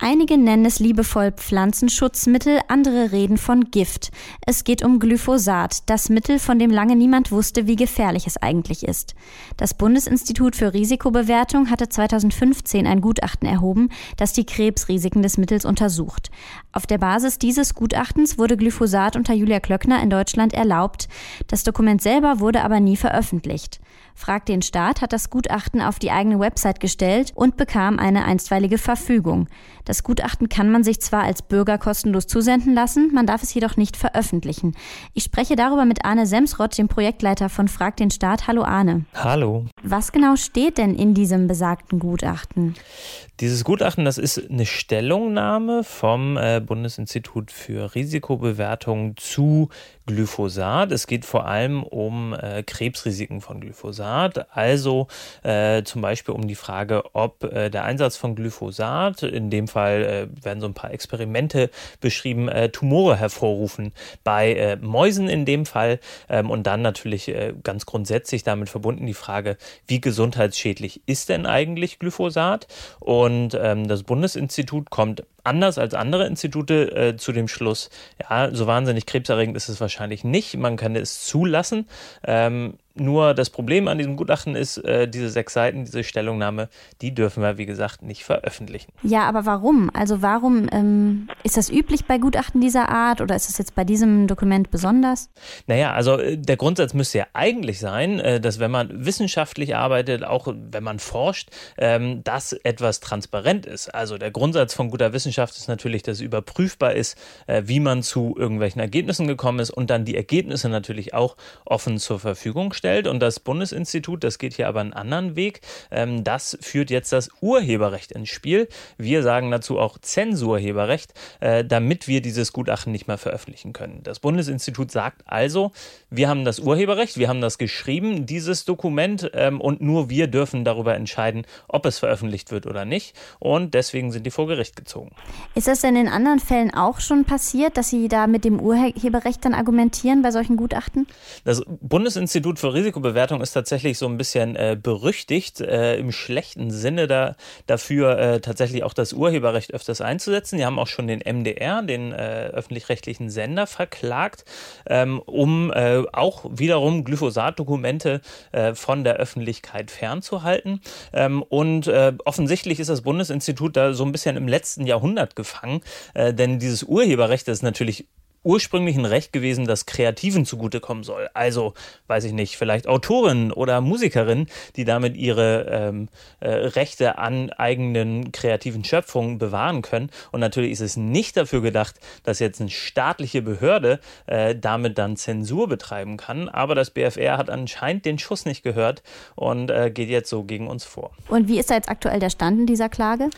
Einige nennen es liebevoll Pflanzenschutzmittel, andere reden von Gift. Es geht um Glyphosat, das Mittel, von dem lange niemand wusste, wie gefährlich es eigentlich ist. Das Bundesinstitut für Risikobewertung hatte 2015 ein Gutachten erhoben, das die Krebsrisiken des Mittels untersucht. Auf der Basis dieses Gutachtens wurde Glyphosat unter Julia Klöckner in Deutschland erlaubt. Das Dokument selber wurde aber nie veröffentlicht. Frag den Staat hat das Gutachten auf die eigene Website gestellt und bekam eine einstweilige Verfügung. Das Gutachten kann man sich zwar als Bürger kostenlos zusenden lassen, man darf es jedoch nicht veröffentlichen. Ich spreche darüber mit Arne Semsrott, dem Projektleiter von Frag den Staat. Hallo Arne. Hallo. Was genau steht denn in diesem besagten Gutachten? Dieses Gutachten, das ist eine Stellungnahme vom äh, Bundesinstitut für Risikobewertung zu Glyphosat. Es geht vor allem um äh, Krebsrisiken von Glyphosat, also äh, zum Beispiel um die Frage, ob äh, der Einsatz von Glyphosat, in dem Fall äh, werden so ein paar Experimente beschrieben, äh, Tumore hervorrufen bei äh, Mäusen in dem Fall ähm, und dann natürlich ganz grundsätzlich damit verbunden die Frage, wie gesundheitsschädlich ist denn eigentlich Glyphosat? Und ähm, das Bundesinstitut kommt anders als andere Institute äh, zu dem Schluss, ja, so wahnsinnig krebserregend ist es wahrscheinlich nicht. Man kann es zulassen. Ähm, nur das Problem an diesem Gutachten ist, äh, diese sechs Seiten, diese Stellungnahme, die dürfen wir, wie gesagt, nicht veröffentlichen. Ja, aber warum? Also warum ähm, ist das üblich bei Gutachten dieser Art oder ist es jetzt bei diesem Dokument besonders? Naja, also äh, der Grundsatz müsste ja eigentlich sein, äh, dass wenn man wissenschaftlich arbeitet, auch wenn man forscht, ähm, dass etwas transparent ist. Also der Grundsatz von guter Wissenschaft ist natürlich, dass es überprüfbar ist, äh, wie man zu irgendwelchen Ergebnissen gekommen ist und dann die Ergebnisse natürlich auch offen zur Verfügung stellt gestellt und das Bundesinstitut, das geht hier aber einen anderen Weg, ähm, das führt jetzt das Urheberrecht ins Spiel. Wir sagen dazu auch Zensurheberrecht, äh, damit wir dieses Gutachten nicht mehr veröffentlichen können. Das Bundesinstitut sagt also, wir haben das Urheberrecht, wir haben das geschrieben, dieses Dokument ähm, und nur wir dürfen darüber entscheiden, ob es veröffentlicht wird oder nicht und deswegen sind die vor Gericht gezogen. Ist das denn in anderen Fällen auch schon passiert, dass Sie da mit dem Urheberrecht dann argumentieren bei solchen Gutachten? Das Bundesinstitut für Risikobewertung ist tatsächlich so ein bisschen äh, berüchtigt, äh, im schlechten Sinne da, dafür äh, tatsächlich auch das Urheberrecht öfters einzusetzen. Die haben auch schon den MDR, den äh, öffentlich-rechtlichen Sender, verklagt, ähm, um äh, auch wiederum Glyphosat-Dokumente äh, von der Öffentlichkeit fernzuhalten. Ähm, und offensichtlich ist das Bundesinstitut da so ein bisschen im letzten Jahrhundert gefangen, denn dieses Urheberrecht ist natürlich ursprünglich ein Recht gewesen, das Kreativen zugutekommen soll. Also, weiß ich nicht, vielleicht Autorinnen oder Musikerinnen, die damit ihre ähm, äh, Rechte an eigenen kreativen Schöpfungen bewahren können. Und natürlich ist es nicht dafür gedacht, dass jetzt eine staatliche Behörde äh, damit dann Zensur betreiben kann. Aber das BFR hat anscheinend den Schuss nicht gehört und äh, geht jetzt so gegen uns vor. Und wie ist da jetzt aktuell der Stand in dieser Klage?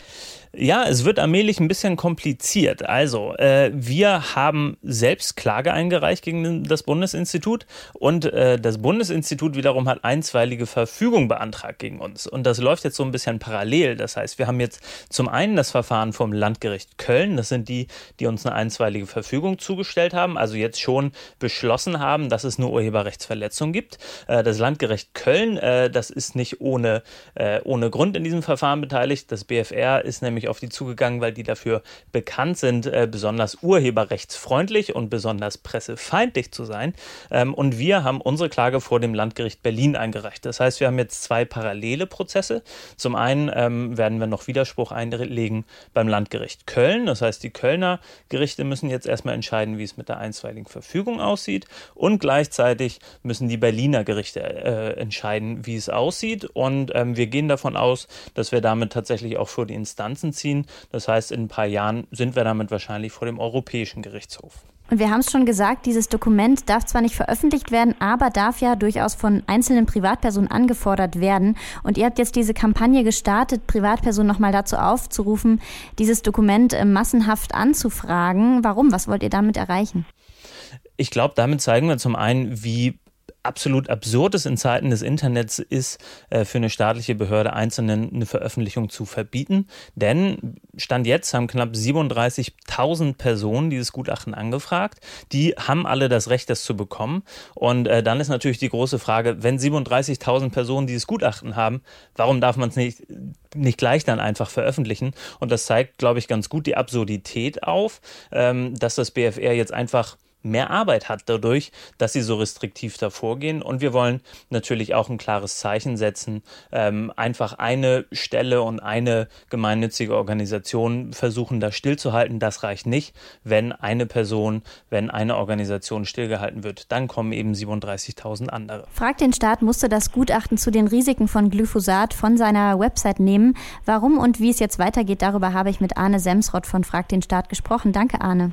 Ja, es wird allmählich ein bisschen kompliziert. Also, äh, wir haben selbst Klage eingereicht gegen das Bundesinstitut und äh, das Bundesinstitut wiederum hat einstweilige Verfügung beantragt gegen uns. Und das läuft jetzt so ein bisschen parallel. Das heißt, wir haben jetzt zum einen das Verfahren vom Landgericht Köln. Das sind die, die uns eine einstweilige Verfügung zugestellt haben, also jetzt schon beschlossen haben, dass es nur Urheberrechtsverletzungen gibt. Äh, das Landgericht Köln, äh, das ist nicht ohne, äh, ohne Grund in diesem Verfahren beteiligt. Das BFR ist nämlich nämlich auf die zugegangen, weil die dafür bekannt sind, äh, besonders urheberrechtsfreundlich und besonders pressefeindlich zu sein. Ähm, und wir haben unsere Klage vor dem Landgericht Berlin eingereicht. Das heißt, wir haben jetzt zwei parallele Prozesse. Zum einen ähm, werden wir noch Widerspruch einlegen beim Landgericht Köln. Das heißt, die Kölner Gerichte müssen jetzt erstmal entscheiden, wie es mit der einstweiligen Verfügung aussieht. Und gleichzeitig müssen die Berliner Gerichte äh, entscheiden, wie es aussieht. Und ähm, wir gehen davon aus, dass wir damit tatsächlich auch vor die Instanzen ziehen. Das heißt, in ein paar Jahren sind wir damit wahrscheinlich vor dem Europäischen Gerichtshof. Und wir haben es schon gesagt, dieses Dokument darf zwar nicht veröffentlicht werden, aber darf ja durchaus von einzelnen Privatpersonen angefordert werden. Und ihr habt jetzt diese Kampagne gestartet, Privatpersonen nochmal dazu aufzurufen, dieses Dokument äh, massenhaft anzufragen. Warum? Was wollt ihr damit erreichen? Ich glaube, damit zeigen wir zum einen, wie absolut absurd es in Zeiten des Internets ist, äh, für eine staatliche Behörde Einzelnen eine Veröffentlichung zu verbieten. Denn Stand jetzt haben knapp 37.000 Personen dieses Gutachten angefragt. Die haben alle das Recht, das zu bekommen. Und äh, dann ist natürlich die große Frage, wenn 37.000 Personen dieses Gutachten haben, warum darf man es nicht, nicht gleich dann einfach veröffentlichen? Und das zeigt, glaube ich, ganz gut die Absurdität auf, ähm, dass das BFR jetzt einfach mehr Arbeit hat dadurch, dass sie so restriktiv davor gehen. Und wir wollen natürlich auch ein klares Zeichen setzen, ähm, einfach eine Stelle und eine gemeinnützige Organisation versuchen, da stillzuhalten. Das reicht nicht. Wenn eine Person, wenn eine Organisation stillgehalten wird, dann kommen eben 37.000 andere. Frag den Staat musste das Gutachten zu den Risiken von Glyphosat von seiner Website nehmen. Warum und wie es jetzt weitergeht, darüber habe ich mit Arne Semsrott von Frag den Staat gesprochen. Danke, Arne.